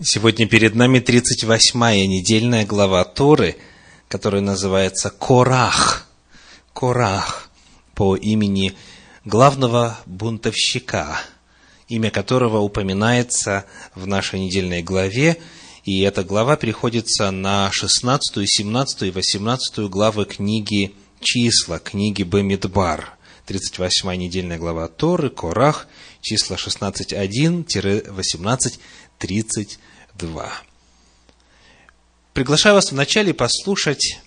Сегодня перед нами 38-я недельная глава Торы, которая называется Корах. Корах по имени главного бунтовщика, имя которого упоминается в нашей недельной главе, и эта глава приходится на 16, 17 и 18 главы книги «Числа», книги Бемидбар. 38-я недельная глава Торы, Корах, числа 16.1-18.30 2. Приглашаю вас вначале послушать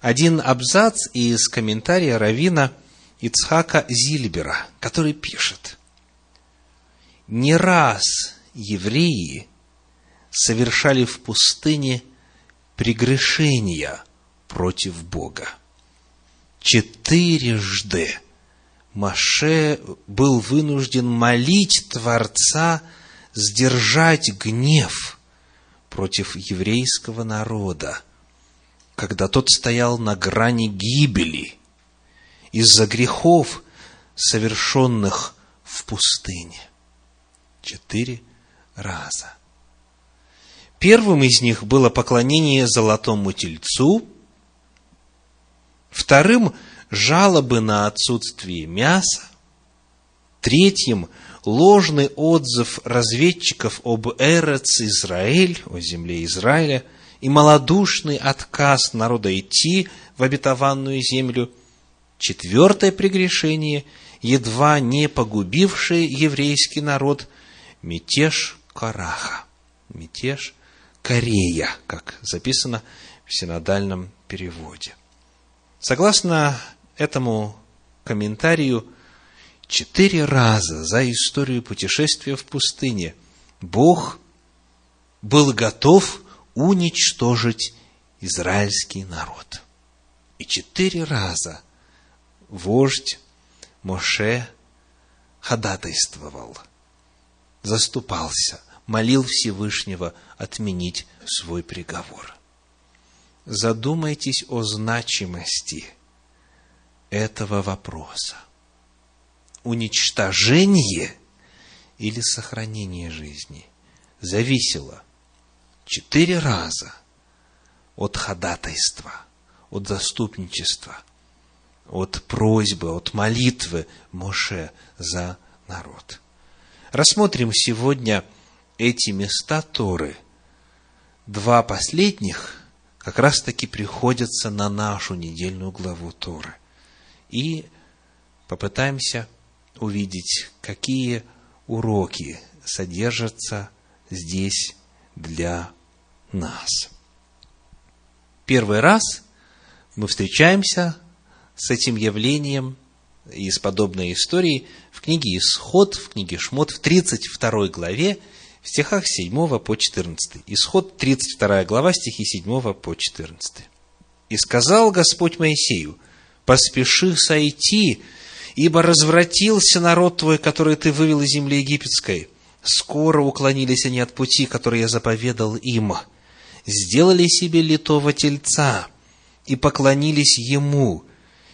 один абзац из комментария Равина Ицхака Зильбера, который пишет. Не раз евреи совершали в пустыне прегрешения против Бога. Четырежды Маше был вынужден молить Творца – сдержать гнев против еврейского народа, когда тот стоял на грани гибели из-за грехов, совершенных в пустыне. Четыре раза. Первым из них было поклонение золотому тельцу, вторым – жалобы на отсутствие мяса, третьим – ложный отзыв разведчиков об Эрец Израиль, о земле Израиля, и малодушный отказ народа идти в обетованную землю. Четвертое прегрешение, едва не погубившее еврейский народ, мятеж Караха, мятеж Корея, как записано в синодальном переводе. Согласно этому комментарию, Четыре раза за историю путешествия в пустыне Бог был готов уничтожить израильский народ. И четыре раза вождь Моше ходатайствовал, заступался, молил Всевышнего отменить свой приговор. Задумайтесь о значимости этого вопроса – уничтожение или сохранение жизни зависело четыре раза от ходатайства, от заступничества, от просьбы, от молитвы Моше за народ. Рассмотрим сегодня эти места Торы. Два последних как раз-таки приходятся на нашу недельную главу Торы. И попытаемся увидеть, какие уроки содержатся здесь для нас. Первый раз мы встречаемся с этим явлением и с подобной историей в книге Исход, в книге Шмот, в 32 главе, в стихах 7 по 14. Исход, 32 глава, стихи 7 по 14. «И сказал Господь Моисею, поспеши сойти Ибо развратился народ твой, который ты вывел из земли египетской. Скоро уклонились они от пути, который я заповедал им. Сделали себе литого тельца и поклонились ему,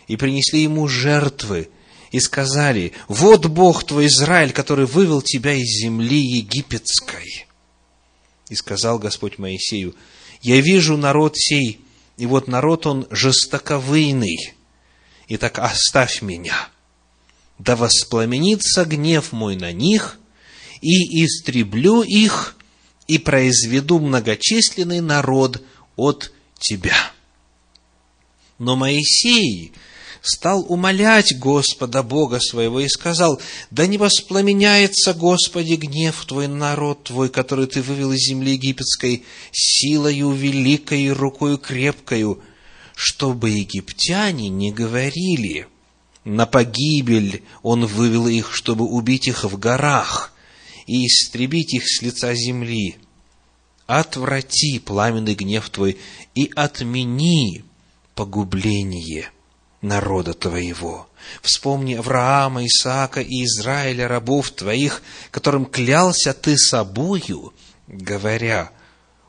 и принесли ему жертвы, и сказали, «Вот Бог твой Израиль, который вывел тебя из земли египетской». И сказал Господь Моисею, «Я вижу народ сей, и вот народ он жестоковыйный, и так оставь меня» да воспламенится гнев мой на них, и истреблю их, и произведу многочисленный народ от тебя. Но Моисей стал умолять Господа Бога своего и сказал, «Да не воспламеняется, Господи, гнев Твой, народ Твой, который Ты вывел из земли египетской, силою великой и рукою крепкою, чтобы египтяне не говорили, на погибель он вывел их, чтобы убить их в горах и истребить их с лица земли. Отврати пламенный гнев твой и отмени погубление народа твоего. Вспомни Авраама, Исаака и Израиля, рабов твоих, которым клялся ты собою, говоря,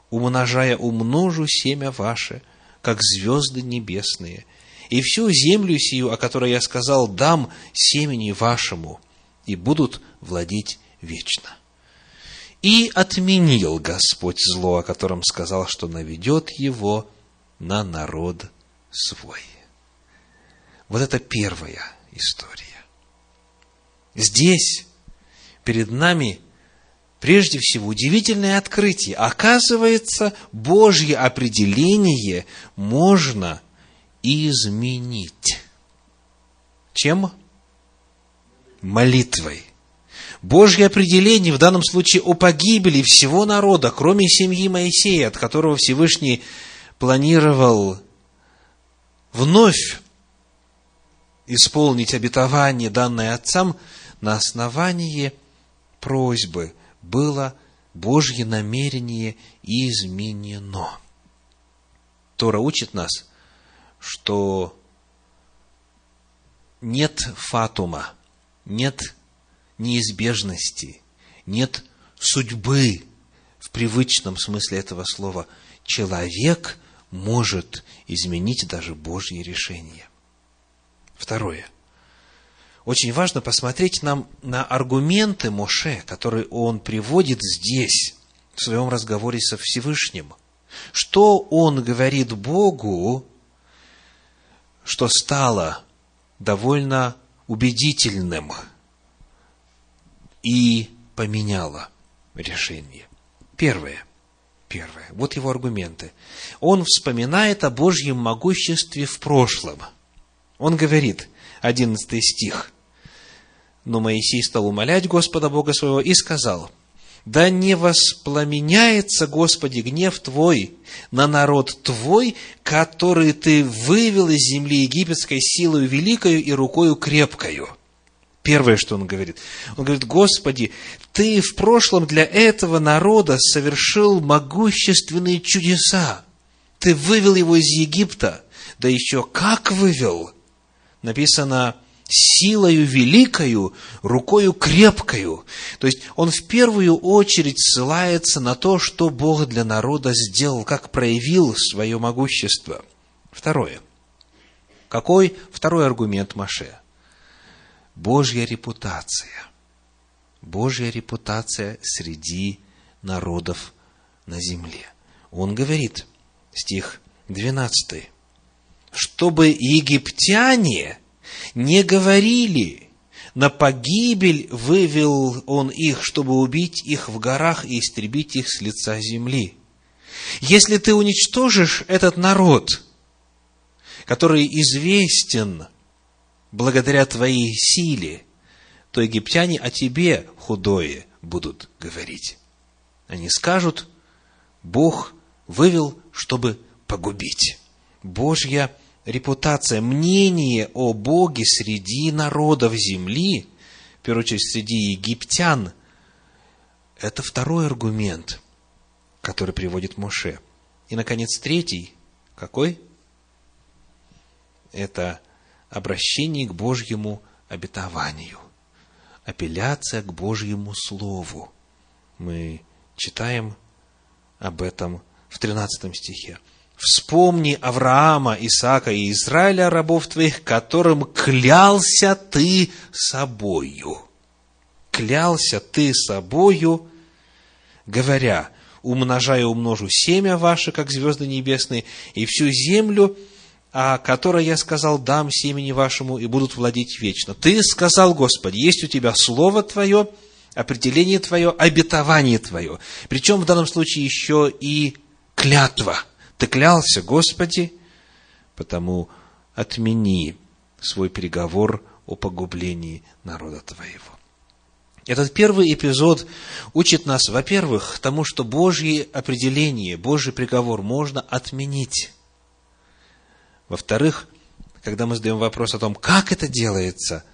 умножая умножу семя ваше, как звезды небесные – и всю землю сию, о которой я сказал, дам семени вашему, и будут владеть вечно. И отменил Господь зло, о котором сказал, что наведет его на народ свой. Вот это первая история. Здесь перед нами прежде всего удивительное открытие. Оказывается, Божье определение можно изменить. Чем? Молитвой. Божье определение в данном случае о погибели всего народа, кроме семьи Моисея, от которого Всевышний планировал вновь исполнить обетование, данное отцам, на основании просьбы было Божье намерение изменено. Тора учит нас, что нет фатума, нет неизбежности, нет судьбы в привычном смысле этого слова. Человек может изменить даже Божье решение. Второе. Очень важно посмотреть нам на аргументы Моше, которые он приводит здесь, в своем разговоре со Всевышним. Что он говорит Богу, что стало довольно убедительным – и поменяла решение. Первое. Первое. Вот его аргументы. Он вспоминает о Божьем могуществе в прошлом. Он говорит, 11 стих, «Но Моисей стал умолять Господа Бога своего и сказал, да не воспламеняется, Господи, гнев Твой на народ Твой, который Ты вывел из земли египетской силою великою и рукою крепкою. Первое, что он говорит. Он говорит, Господи, Ты в прошлом для этого народа совершил могущественные чудеса. Ты вывел его из Египта. Да еще как вывел? Написано, силою великою, рукою крепкою. То есть, он в первую очередь ссылается на то, что Бог для народа сделал, как проявил свое могущество. Второе. Какой второй аргумент Маше? Божья репутация. Божья репутация среди народов на земле. Он говорит, стих 12, чтобы египтяне не говорили, на погибель вывел он их, чтобы убить их в горах и истребить их с лица земли. Если ты уничтожишь этот народ, который известен благодаря твоей силе, то египтяне о тебе худое будут говорить. Они скажут, Бог вывел, чтобы погубить. Божья репутация, мнение о Боге среди народов земли, в первую очередь среди египтян, это второй аргумент, который приводит Моше. И, наконец, третий, какой? Это обращение к Божьему обетованию, апелляция к Божьему Слову. Мы читаем об этом в 13 стихе. «Вспомни Авраама, Исаака и Израиля, рабов твоих, которым клялся ты собою». Клялся ты собою, говоря, умножая умножу семя ваше, как звезды небесные, и всю землю о которой я сказал, дам семени вашему, и будут владеть вечно. Ты сказал, Господи, есть у тебя Слово Твое, определение Твое, обетование Твое. Причем в данном случае еще и клятва. Ты клялся, Господи, потому отмени свой переговор о погублении народа Твоего. Этот первый эпизод учит нас, во-первых, тому, что Божье определение, Божий приговор можно отменить. Во-вторых, когда мы задаем вопрос о том, как это делается,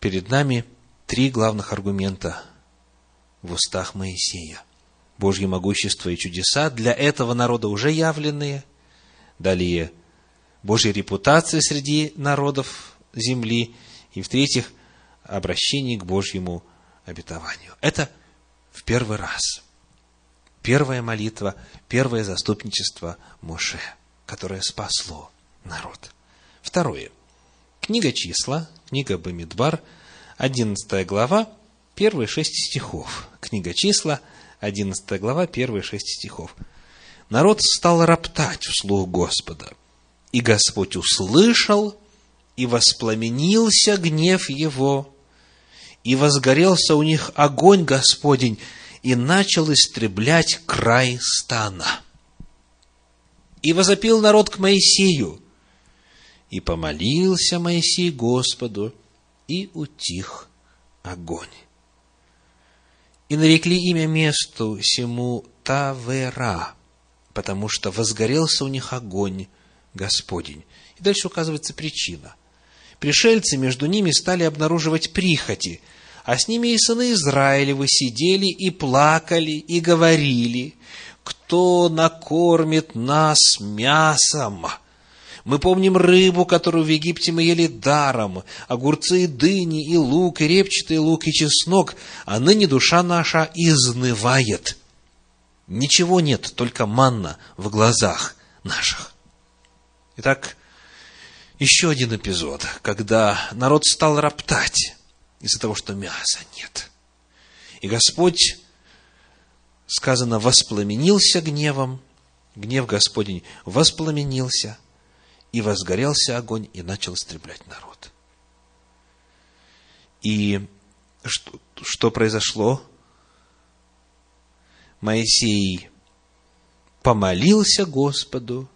перед нами три главных аргумента в устах Моисея. Божье могущество и чудеса для этого народа уже явленные. Далее, Божья репутация среди народов земли. И, в-третьих, обращение к Божьему обетованию. Это в первый раз. Первая молитва, первое заступничество Моше – которое спасло народ. Второе. Книга числа, книга Бамидбар, 11 глава, первые шесть стихов. Книга числа, 11 глава, первые шесть стихов. Народ стал роптать вслух Господа, и Господь услышал, и воспламенился гнев его, и возгорелся у них огонь Господень, и начал истреблять край стана. И возопил народ к Моисею, и помолился Моисей Господу, и утих огонь. И нарекли имя месту сему Тавера, потому что возгорелся у них огонь Господень. И дальше указывается причина. Пришельцы между ними стали обнаруживать прихоти, а с ними и сыны Израилевы сидели и плакали, и говорили, кто накормит нас мясом? Мы помним рыбу, которую в Египте мы ели даром, огурцы и дыни, и лук, и репчатый лук, и чеснок, а ныне душа наша изнывает. Ничего нет, только манна в глазах наших. Итак, еще один эпизод, когда народ стал роптать из-за того, что мяса нет. И Господь, сказано, воспламенился гневом, гнев Господень воспламенился, и возгорелся огонь, и начал истреблять народ. И что, что произошло? Моисей помолился Господу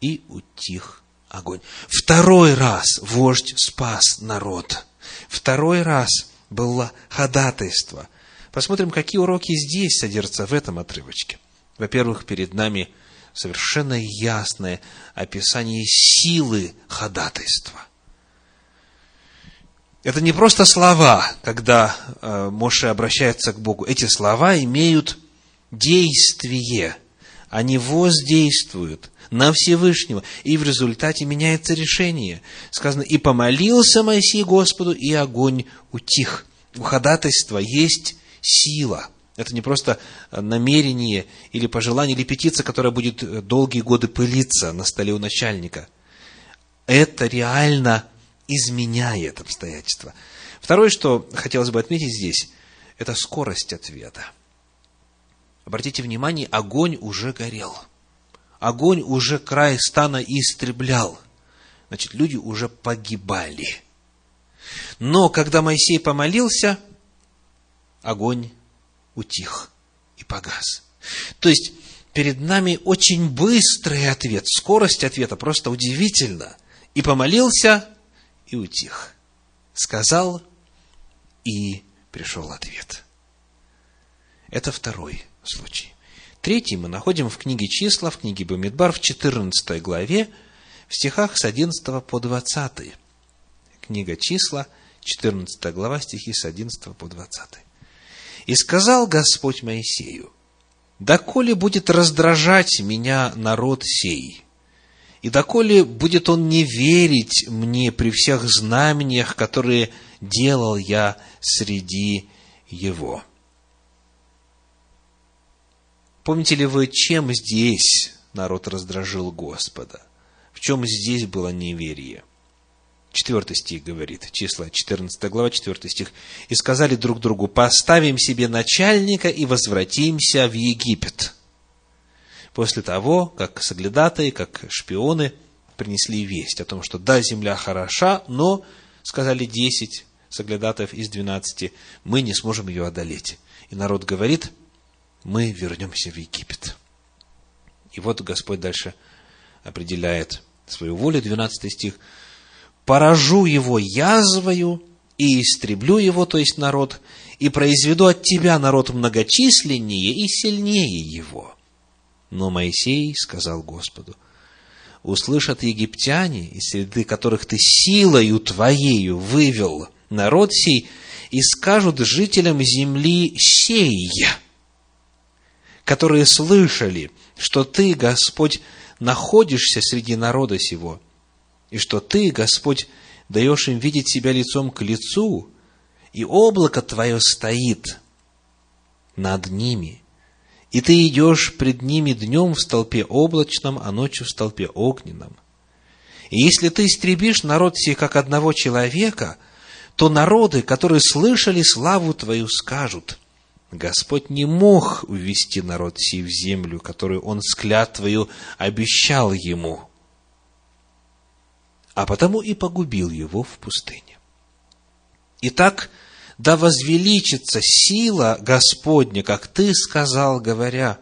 и утих огонь. Второй раз вождь спас народ. Второй раз было ходатайство. Посмотрим, какие уроки здесь содержатся в этом отрывочке. Во-первых, перед нами совершенно ясное описание силы ходатайства. Это не просто слова, когда э, Моше обращается к Богу. Эти слова имеют действие. Они воздействуют на Всевышнего, и в результате меняется решение. Сказано, и помолился Моисей Господу, и огонь утих. У ходатайства есть сила. Это не просто намерение или пожелание, или петиция, которая будет долгие годы пылиться на столе у начальника. Это реально изменяет обстоятельства. Второе, что хотелось бы отметить здесь, это скорость ответа. Обратите внимание, огонь уже горел – огонь уже край стана истреблял. Значит, люди уже погибали. Но когда Моисей помолился, огонь утих и погас. То есть, перед нами очень быстрый ответ, скорость ответа просто удивительно. И помолился, и утих. Сказал, и пришел ответ. Это второй случай. Третий мы находим в книге числа, в книге Бамидбар, в 14 главе, в стихах с 11 по 20. Книга числа, 14 глава, стихи с 11 по 20. «И сказал Господь Моисею, «Доколе будет раздражать меня народ сей, и доколе будет он не верить мне при всех знамениях, которые делал я среди его». Помните ли вы, чем здесь народ раздражил Господа? В чем здесь было неверие? Четвертый стих говорит, числа 14 глава, 4 стих. «И сказали друг другу, поставим себе начальника и возвратимся в Египет». После того, как соглядатые, как шпионы принесли весть о том, что да, земля хороша, но, сказали десять соглядатаев из двенадцати, мы не сможем ее одолеть. И народ говорит, мы вернемся в Египет. И вот Господь дальше определяет свою волю, 12 стих. «Поражу его язвою и истреблю его, то есть народ, и произведу от тебя народ многочисленнее и сильнее его». Но Моисей сказал Господу, «Услышат египтяне, из среды которых ты силою твоею вывел народ сей, и скажут жителям земли сей, которые слышали, что Ты, Господь, находишься среди народа сего, и что Ты, Господь, даешь им видеть себя лицом к лицу, и облако Твое стоит над ними, и Ты идешь пред ними днем в столпе облачном, а ночью в столпе огненном. И если Ты истребишь народ сей как одного человека, то народы, которые слышали славу Твою, скажут, Господь не мог увести народ сей в землю, которую Он с клятвою обещал ему, а потому и погубил его в пустыне. Итак, да возвеличится сила Господня, как Ты сказал, говоря,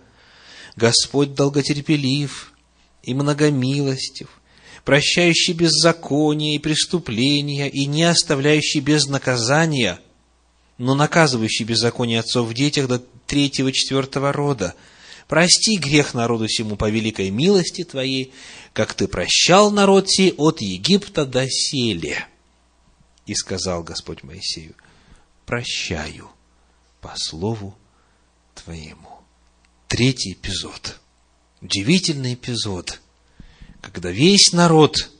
Господь долготерпелив и многомилостив, прощающий беззаконие и преступления, и не оставляющий без наказания, но наказывающий беззаконие отцов в детях до третьего, четвертого рода. Прости грех народу сему по великой милости Твоей, как Ты прощал народ сей от Египта до сели. И сказал Господь Моисею, прощаю по слову Твоему. Третий эпизод. Удивительный эпизод – когда весь народ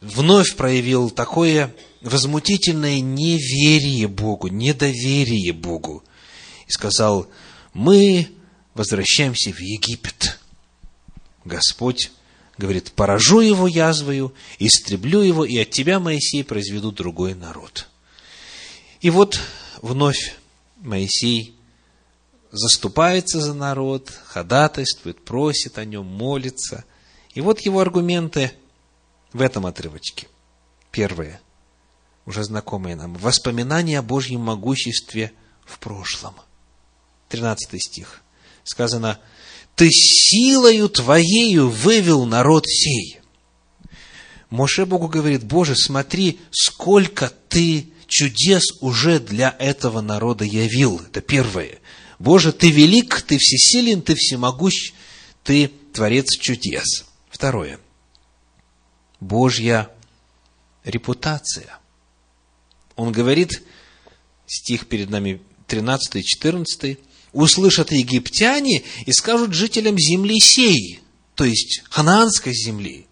вновь проявил такое возмутительное неверие Богу, недоверие Богу, и сказал, мы возвращаемся в Египет. Господь говорит, поражу его язвою, истреблю его, и от тебя, Моисей, произведу другой народ. И вот вновь Моисей заступается за народ, ходатайствует, просит о нем, молится. И вот его аргументы в этом отрывочке. Первое, уже знакомые нам, воспоминания о Божьем могуществе в прошлом. 13 стих. Сказано, «Ты силою Твоею вывел народ сей». Моше Богу говорит, Боже, смотри, сколько Ты чудес уже для этого народа явил. Это первое. Боже, Ты велик, Ты всесилен, Ты всемогущ, Ты Творец чудес. Второе. Божья репутация. Он говорит, стих перед нами 13 и 14, «Услышат египтяне и скажут жителям земли сей, то есть ханаанской земли,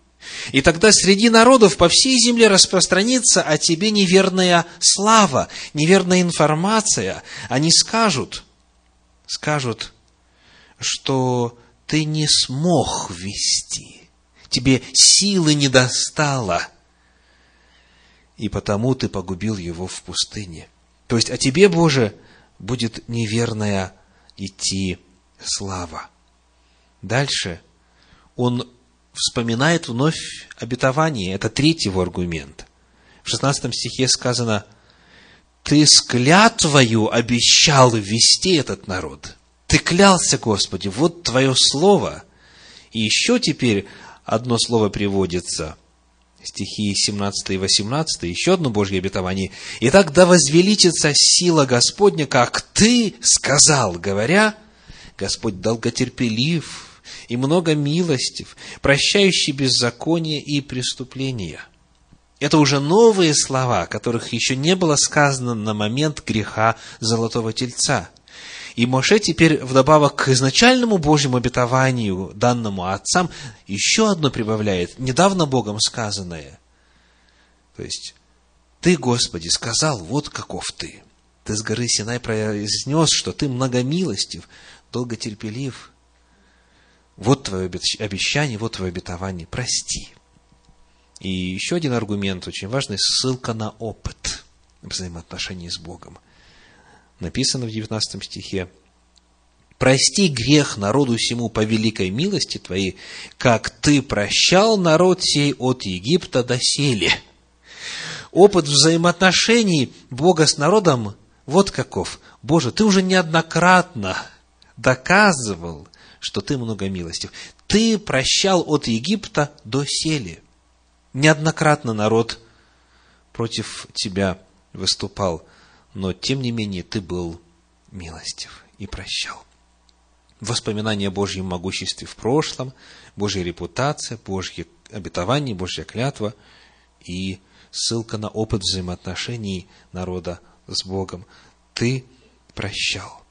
и тогда среди народов по всей земле распространится о тебе неверная слава, неверная информация. Они скажут, скажут, что ты не смог вести тебе силы не достало, и потому ты погубил его в пустыне. То есть, о тебе, Боже, будет неверная идти слава. Дальше он вспоминает вновь обетование. Это третий его аргумент. В 16 стихе сказано, «Ты с клятвою обещал ввести этот народ». Ты клялся, Господи, вот Твое Слово. И еще теперь одно слово приводится, стихи 17 и 18, еще одно Божье обетование. «Итак, да возвеличится сила Господня, как Ты сказал, говоря, Господь долготерпелив и много милостив, прощающий беззаконие и преступления». Это уже новые слова, которых еще не было сказано на момент греха золотого тельца. И Моше теперь вдобавок к изначальному Божьему обетованию, данному отцам, еще одно прибавляет, недавно Богом сказанное. То есть, ты, Господи, сказал, вот каков ты. Ты с горы Синай произнес, что ты многомилостив, долготерпелив. Вот твое обещание, вот твое обетование, прости. И еще один аргумент очень важный, ссылка на опыт взаимоотношений с Богом написано в 19 стихе, «Прости грех народу всему по великой милости Твоей, как Ты прощал народ сей от Египта до сели». Опыт взаимоотношений Бога с народом вот каков. Боже, Ты уже неоднократно доказывал, что Ты много милостив. Ты прощал от Египта до сели. Неоднократно народ против Тебя выступал – но тем не менее ты был милостив и прощал. Воспоминания о Божьем могуществе в прошлом, Божья репутация, Божье обетование, Божья клятва и ссылка на опыт взаимоотношений народа с Богом. Ты прощал.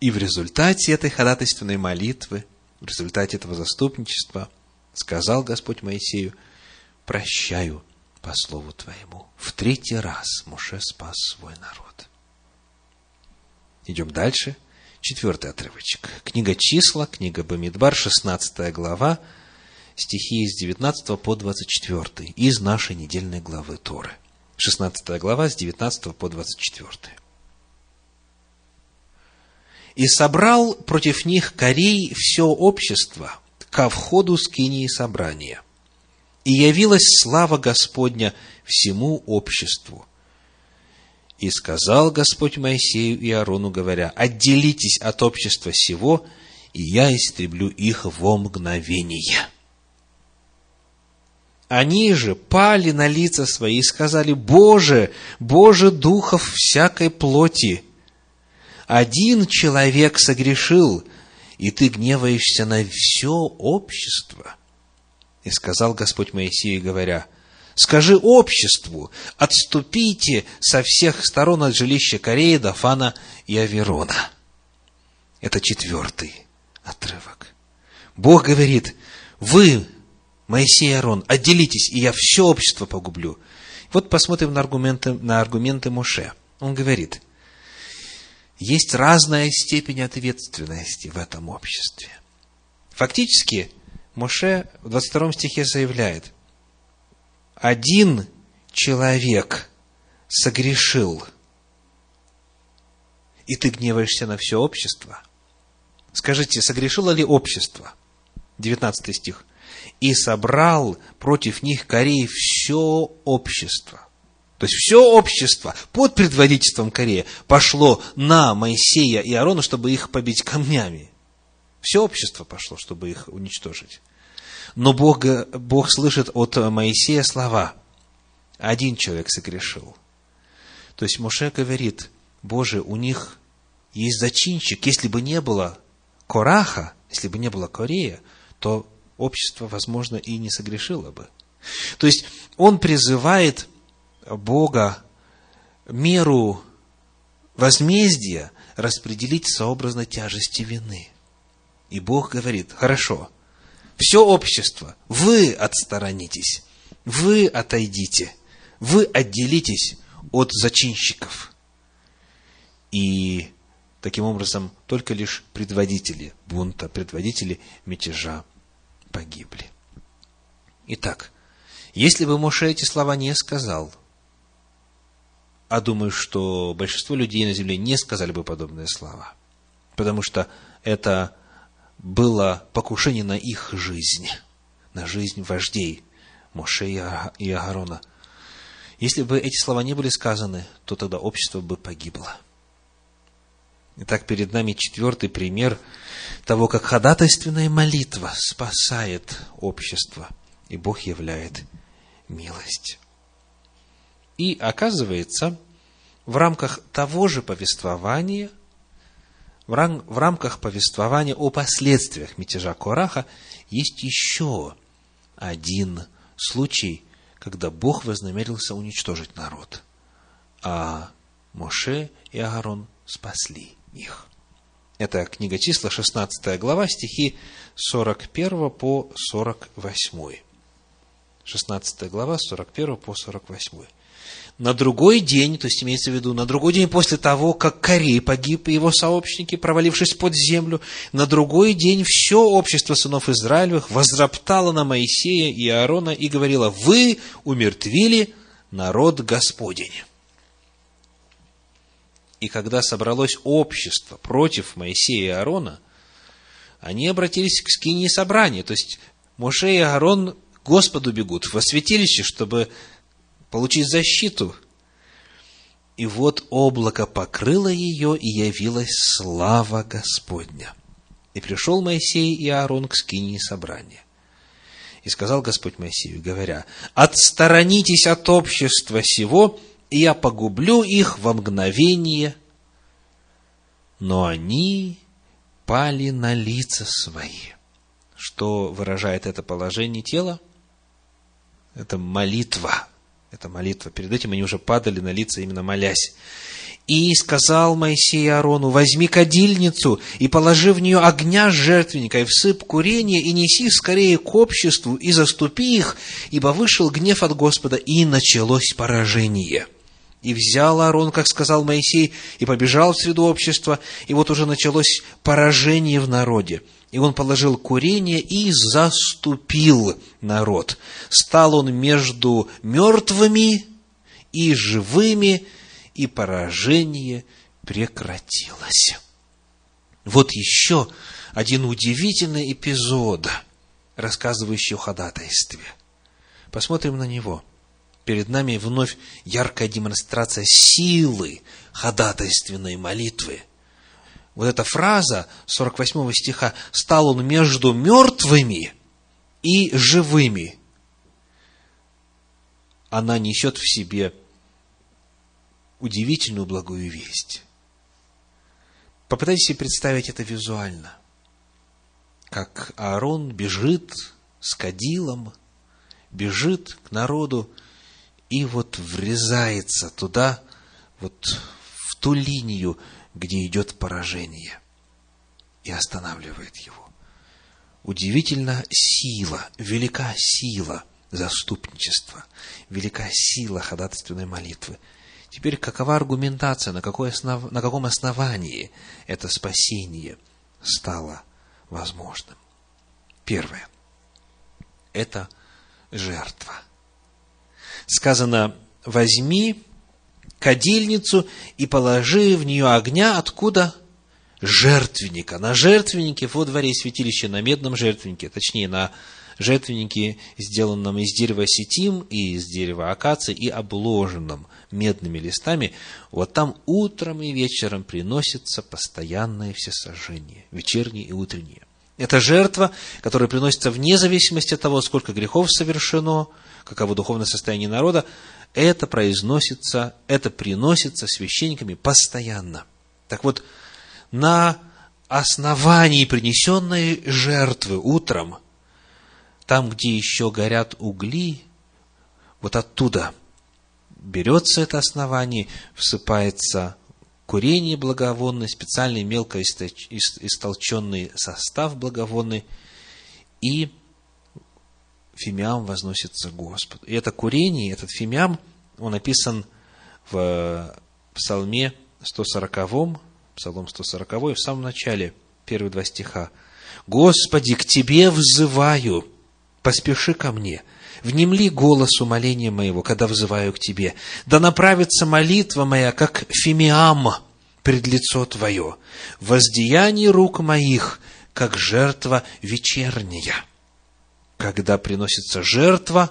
И в результате этой ходатайственной молитвы, в результате этого заступничества, сказал Господь Моисею, прощаю по слову Твоему. В третий раз Муше спас свой народ. Идем дальше. Четвертый отрывочек. Книга числа, книга Бамидбар, 16 глава, стихи с 19 по 24, из нашей недельной главы Торы. 16 глава, с 19 по 24. «И собрал против них корей все общество ко входу скинии собрания. И явилась слава Господня всему обществу. И сказал Господь Моисею и Аарону, говоря, «Отделитесь от общества сего, и я истреблю их во мгновение». Они же пали на лица свои и сказали, «Боже, Боже духов всякой плоти! Один человек согрешил, и ты гневаешься на все общество». И сказал Господь Моисею, говоря, «Скажи обществу, отступите со всех сторон от жилища Кореи, Дафана и Аверона». Это четвертый отрывок. Бог говорит, вы Моисей и Аарон, отделитесь, и я все общество погублю. Вот посмотрим на аргументы, на аргументы Моше. Он говорит, есть разная степень ответственности в этом обществе. Фактически, Моше в 22 стихе заявляет, один человек согрешил, и ты гневаешься на все общество. Скажите, согрешило ли общество? 19 стих и собрал против них Кореи все общество. То есть все общество под предводительством Корея пошло на Моисея и Аарона, чтобы их побить камнями. Все общество пошло, чтобы их уничтожить. Но Бог, Бог слышит от Моисея слова. Один человек согрешил. То есть Моше говорит, Боже, у них есть зачинщик. Если бы не было Кораха, если бы не было Корея, то общество, возможно, и не согрешило бы. То есть он призывает Бога меру возмездия распределить сообразно тяжести вины. И Бог говорит, хорошо, все общество, вы отсторонитесь, вы отойдите, вы отделитесь от зачинщиков. И таким образом только лишь предводители бунта, предводители мятежа погибли. Итак, если бы Моше эти слова не сказал, а думаю, что большинство людей на земле не сказали бы подобные слова, потому что это было покушение на их жизнь, на жизнь вождей Моше и Аарона. Если бы эти слова не были сказаны, то тогда общество бы погибло. Итак, перед нами четвертый пример – того, как ходатайственная молитва спасает общество, и Бог являет милость. И оказывается, в рамках того же повествования, в, рам, в рамках повествования о последствиях мятежа Кораха, есть еще один случай, когда Бог вознамерился уничтожить народ, а Моше и Аарон спасли их. Это книга числа, 16 глава, стихи 41 по 48. 16 глава, 41 по 48. На другой день, то есть имеется в виду, на другой день после того, как Корей погиб и его сообщники, провалившись под землю, на другой день все общество сынов Израилевых возроптало на Моисея и Аарона и говорило, вы умертвили народ Господень. И когда собралось общество против Моисея и Аарона, они обратились к скинии собрания. То есть Моше и Аарон Господу бегут во святилище, чтобы получить защиту. И вот облако покрыло ее, и явилась слава Господня. И пришел Моисей и Аарон к скинии собрания. И сказал Господь Моисею, говоря, «Отсторонитесь от общества сего, и я погублю их во мгновение, но они пали на лица свои. Что выражает это положение тела? Это молитва. Это молитва. Перед этим они уже падали на лица, именно молясь. И сказал Моисей Аарону, возьми кадильницу и положи в нее огня жертвенника, и всып курение, и неси скорее к обществу, и заступи их, ибо вышел гнев от Господа, и началось поражение. И взял Аарон, как сказал Моисей, и побежал в среду общества, и вот уже началось поражение в народе. И он положил курение и заступил народ. Стал он между мертвыми и живыми, и поражение прекратилось. Вот еще один удивительный эпизод, рассказывающий о ходатайстве. Посмотрим на него. Перед нами вновь яркая демонстрация силы ходатайственной молитвы. Вот эта фраза 48 стиха «стал он между мертвыми и живыми». Она несет в себе удивительную благую весть. Попытайтесь себе представить это визуально. Как Аарон бежит с кадилом, бежит к народу и вот врезается туда, вот в ту линию, где идет поражение, и останавливает его. Удивительна сила, велика сила заступничества, велика сила ходатайственной молитвы – Теперь какова аргументация, на, какой основ... на каком основании это спасение стало возможным? Первое. Это жертва. Сказано, возьми кадильницу и положи в нее огня, откуда? Жертвенника. На жертвеннике во дворе святилища, на медном жертвеннике, точнее, на жертвеннике, сделанном из дерева сетим и из дерева акации и обложенном медными листами, вот там утром и вечером приносятся постоянные всесожжения, вечерние и утренние. Это жертва, которая приносится вне зависимости от того, сколько грехов совершено, каково духовное состояние народа, это произносится, это приносится священниками постоянно. Так вот, на основании принесенной жертвы утром – там, где еще горят угли, вот оттуда берется это основание, всыпается курение благовонное, специальный мелко истолченный состав благовонный, и фимиам возносится Господу. И это курение, этот фимиам, он написан в Псалме 140, Псалом 140, в самом начале, первые два стиха. «Господи, к Тебе взываю, поспеши ко мне, внемли голос умоления моего, когда взываю к тебе, да направится молитва моя, как фимиам пред лицо твое, воздеяние рук моих, как жертва вечерняя. Когда приносится жертва,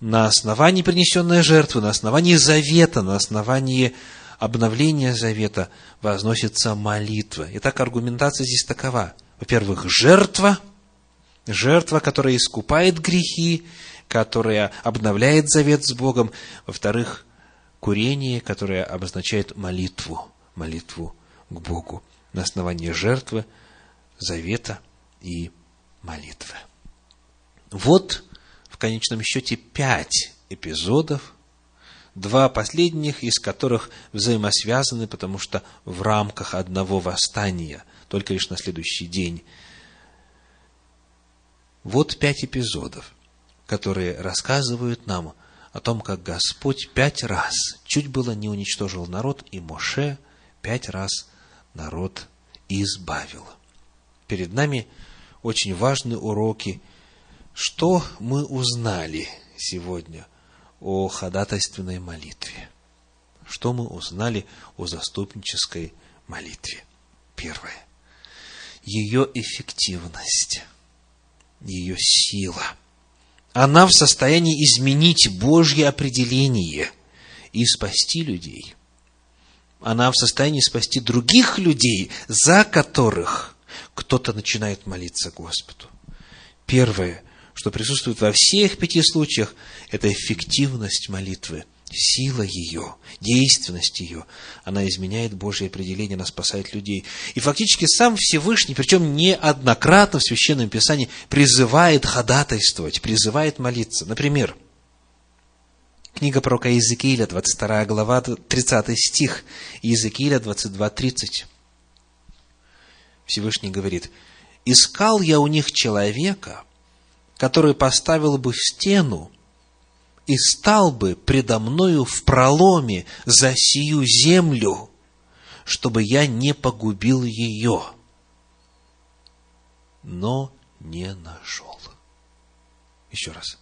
на основании принесенной жертвы, на основании завета, на основании обновления завета возносится молитва. Итак, аргументация здесь такова. Во-первых, жертва – жертва, которая искупает грехи, которая обновляет завет с Богом. Во-вторых, курение, которое обозначает молитву, молитву к Богу на основании жертвы, завета и молитвы. Вот, в конечном счете, пять эпизодов, два последних из которых взаимосвязаны, потому что в рамках одного восстания, только лишь на следующий день вот пять эпизодов, которые рассказывают нам о том, как Господь пять раз чуть было не уничтожил народ, и Моше пять раз народ избавил. Перед нами очень важные уроки. Что мы узнали сегодня о ходатайственной молитве? Что мы узнали о заступнической молитве? Первое. Ее эффективность – ее сила. Она в состоянии изменить Божье определение и спасти людей. Она в состоянии спасти других людей, за которых кто-то начинает молиться Господу. Первое, что присутствует во всех пяти случаях, это эффективность молитвы – сила ее, действенность ее, она изменяет Божье определение, она спасает людей. И фактически сам Всевышний, причем неоднократно в Священном Писании, призывает ходатайствовать, призывает молиться. Например, книга пророка Иезекииля, 22 глава, 30 стих, Иезекииля 22, 30. Всевышний говорит, «Искал я у них человека, который поставил бы стену и стал бы предо мною в проломе за сию землю, чтобы я не погубил ее, но не нашел. Еще раз.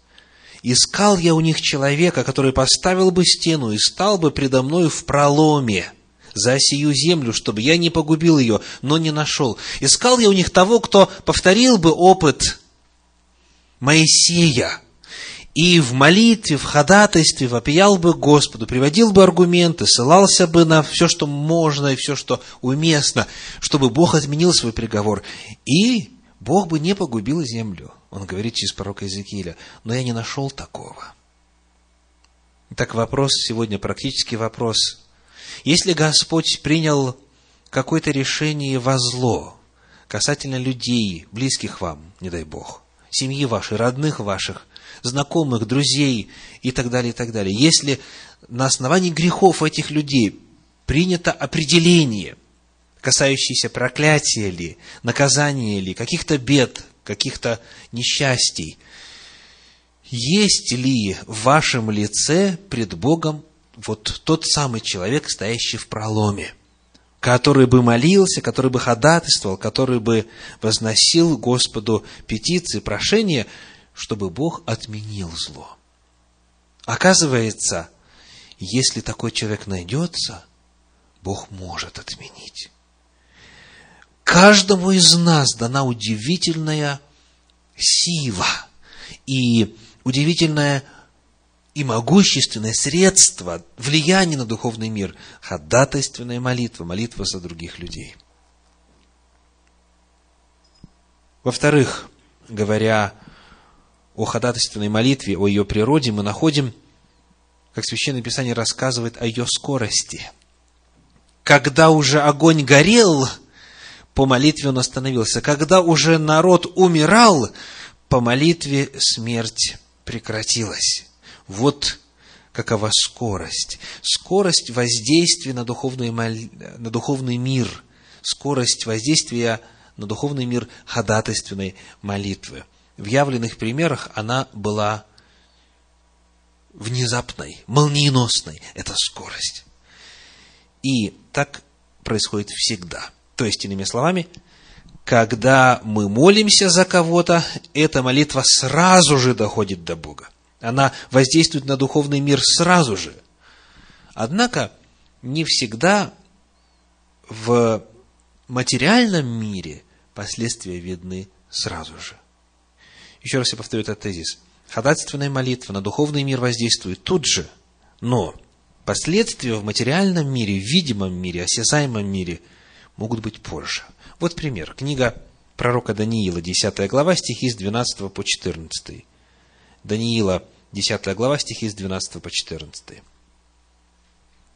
Искал я у них человека, который поставил бы стену и стал бы предо мною в проломе за сию землю, чтобы я не погубил ее, но не нашел. Искал я у них того, кто повторил бы опыт Моисея, и в молитве, в ходатайстве вопиял бы Господу, приводил бы аргументы, ссылался бы на все, что можно и все, что уместно, чтобы Бог отменил свой приговор. И Бог бы не погубил землю. Он говорит через пророка Иезекииля. Но я не нашел такого. Так вопрос сегодня, практический вопрос. Если Господь принял какое-то решение во зло касательно людей, близких вам, не дай Бог, семьи вашей, родных ваших, знакомых, друзей и так далее, и так далее. Если на основании грехов этих людей принято определение, касающееся проклятия ли, наказания ли, каких-то бед, каких-то несчастий, есть ли в вашем лице пред Богом вот тот самый человек, стоящий в проломе, который бы молился, который бы ходатайствовал, который бы возносил Господу петиции, прошения, чтобы Бог отменил зло. Оказывается, если такой человек найдется, Бог может отменить. Каждому из нас дана удивительная сила и удивительное и могущественное средство влияния на духовный мир – ходатайственная молитва, молитва за других людей. Во-вторых, говоря о ходатайственной молитве, о ее природе, мы находим, как Священное Писание рассказывает о ее скорости. Когда уже огонь горел, по молитве он остановился. Когда уже народ умирал, по молитве смерть прекратилась. Вот какова скорость. Скорость воздействия на духовный, на духовный мир. Скорость воздействия на духовный мир ходатайственной молитвы в явленных примерах она была внезапной, молниеносной. Это скорость. И так происходит всегда. То есть, иными словами, когда мы молимся за кого-то, эта молитва сразу же доходит до Бога. Она воздействует на духовный мир сразу же. Однако, не всегда в материальном мире последствия видны сразу же. Еще раз я повторю этот тезис. Ходатайственная молитва на духовный мир воздействует тут же, но последствия в материальном мире, в видимом мире, осязаемом мире могут быть позже. Вот пример. Книга пророка Даниила, 10 глава, стихи с 12 по 14. Даниила, 10 глава, стихи с 12 по 14.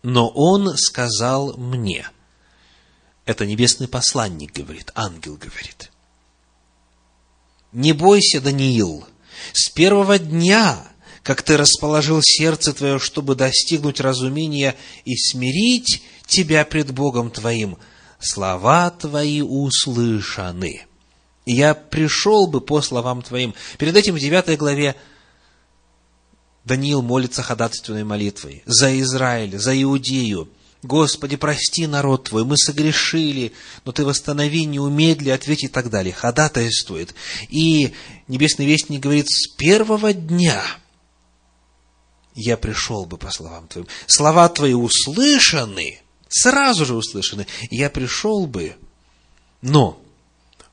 «Но он сказал мне». Это небесный посланник говорит, ангел говорит – не бойся, Даниил, с первого дня, как ты расположил сердце твое, чтобы достигнуть разумения и смирить тебя пред Богом твоим, слова твои услышаны. И я пришел бы по словам твоим. Перед этим в девятой главе Даниил молится ходатайственной молитвой за Израиль, за Иудею, Господи, прости народ Твой, мы согрешили, но Ты восстанови, не умедли, ответь и так далее. Ходатайствует. И Небесный Вестник говорит, с первого дня я пришел бы по словам Твоим. Слова Твои услышаны, сразу же услышаны, я пришел бы. Но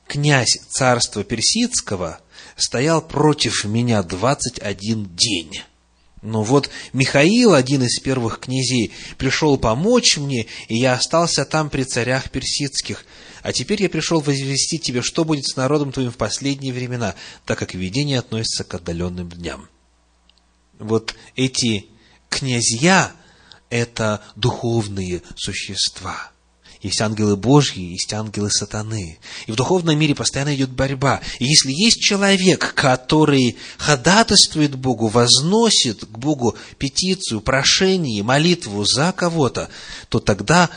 князь царства персидского стоял против меня 21 день. Но вот Михаил, один из первых князей, пришел помочь мне, и я остался там при царях персидских. А теперь я пришел возвестить тебе, что будет с народом твоим в последние времена, так как видение относится к отдаленным дням. Вот эти князья – это духовные существа – есть ангелы Божьи, есть ангелы сатаны. И в духовном мире постоянно идет борьба. И если есть человек, который ходатайствует Богу, возносит к Богу петицию, прошение, молитву за кого-то, то тогда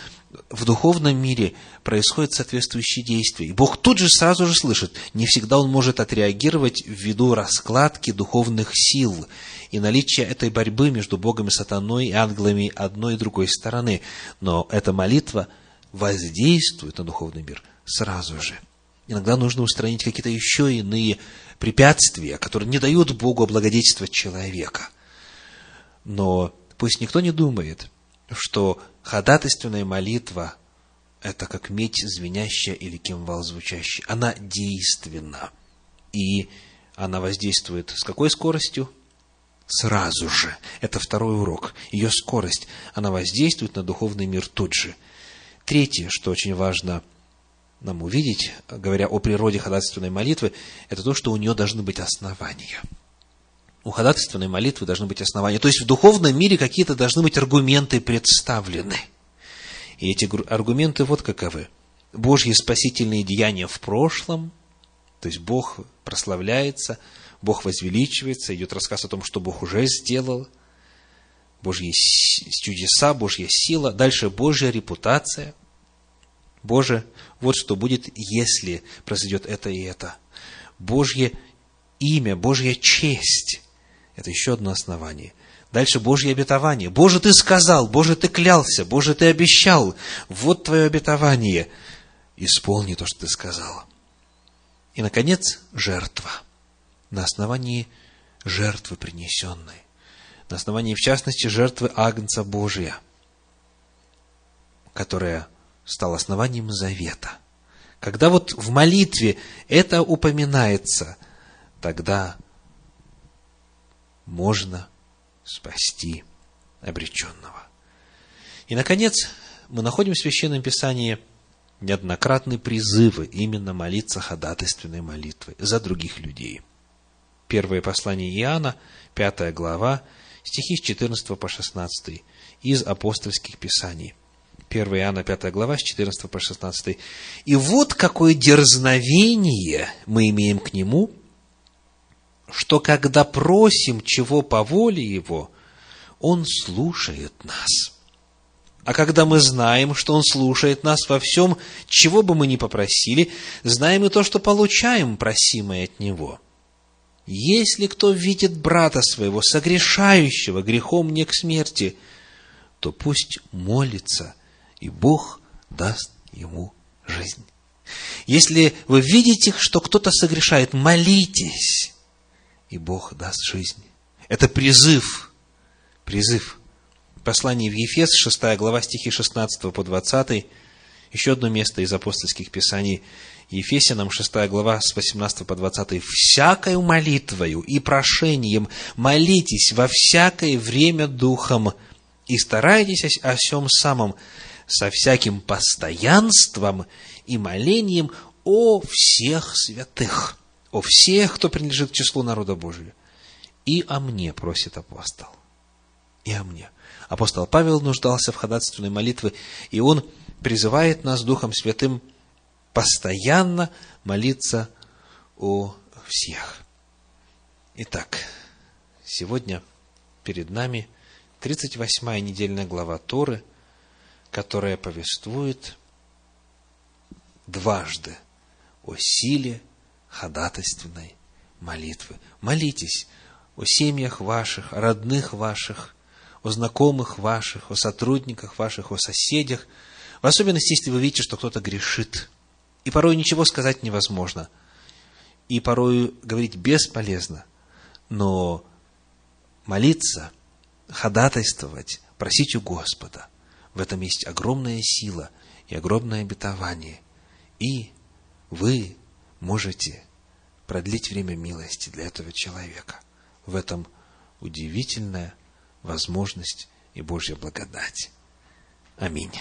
в духовном мире происходит соответствующие действия. И Бог тут же сразу же слышит. Не всегда Он может отреагировать ввиду раскладки духовных сил и наличия этой борьбы между Богом и сатаной и ангелами одной и другой стороны. Но эта молитва – воздействует на духовный мир сразу же. Иногда нужно устранить какие-то еще иные препятствия, которые не дают Богу облагодетельствовать человека. Но пусть никто не думает, что ходатайственная молитва – это как медь звенящая или кимвал звучащий. Она действенна. И она воздействует с какой скоростью? Сразу же. Это второй урок. Ее скорость. Она воздействует на духовный мир тут же. Третье, что очень важно нам увидеть, говоря о природе ходатайственной молитвы, это то, что у нее должны быть основания. У ходатайственной молитвы должны быть основания. То есть в духовном мире какие-то должны быть аргументы представлены. И эти аргументы вот каковы. Божьи спасительные деяния в прошлом, то есть Бог прославляется, Бог возвеличивается, идет рассказ о том, что Бог уже сделал, Божьи чудеса, Божья сила, дальше Божья репутация. Боже, вот что будет, если произойдет это и это. Божье имя, Божья честь. Это еще одно основание. Дальше Божье обетование. Боже, Ты сказал, Боже, Ты клялся, Боже, Ты обещал. Вот Твое обетование. Исполни то, что Ты сказал. И, наконец, жертва. На основании жертвы принесенной. На основании, в частности, жертвы Агнца Божия, которая стала основанием завета. Когда вот в молитве это упоминается, тогда можно спасти обреченного. И, наконец, мы находим в Священном Писании неоднократные призывы именно молиться ходатайственной молитвой за других людей. Первое послание Иоанна, пятая глава, стихи с 14 по 16 из апостольских писаний. 1 Иоанна 5 глава с 14 по 16. И вот какое дерзновение мы имеем к Нему, что когда просим чего по воле Его, Он слушает нас. А когда мы знаем, что Он слушает нас во всем, чего бы мы ни попросили, знаем и то, что получаем просимое от Него. Если кто видит брата своего, согрешающего грехом не к смерти, то пусть молится, и Бог даст ему жизнь. Если вы видите, что кто-то согрешает, молитесь, и Бог даст жизнь. Это призыв. Призыв. Послание в Ефес, 6 глава, стихи 16 по 20. Еще одно место из апостольских писаний. Ефесянам 6 глава с 18 по 20. «Всякою молитвою и прошением молитесь во всякое время духом, и старайтесь о всем самом, со всяким постоянством и молением о всех святых» о всех, кто принадлежит к числу народа Божия. И о мне, просит апостол. И о мне. Апостол Павел нуждался в ходатайственной молитве, и он призывает нас Духом Святым постоянно молиться о всех. Итак, сегодня перед нами 38-я недельная глава Торы, которая повествует дважды о силе ходатайственной молитвы. Молитесь о семьях ваших, о родных ваших, о знакомых ваших, о сотрудниках ваших, о соседях, в особенности, если вы видите, что кто-то грешит. И порой ничего сказать невозможно. И порой говорить бесполезно. Но молиться, ходатайствовать, просить у Господа, в этом есть огромная сила и огромное обетование. И вы можете продлить время милости для этого человека. В этом удивительная возможность и Божья благодать. Аминь.